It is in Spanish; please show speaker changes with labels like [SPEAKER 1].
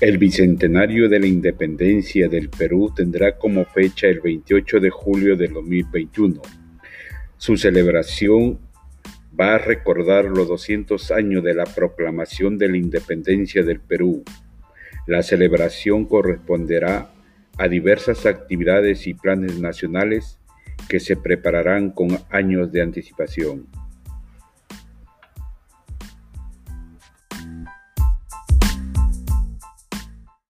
[SPEAKER 1] El bicentenario de la independencia del Perú tendrá como fecha el 28 de julio de 2021. Su celebración va a recordar los 200 años de la proclamación de la independencia del Perú. La celebración corresponderá a diversas actividades y planes nacionales que se prepararán con años de anticipación.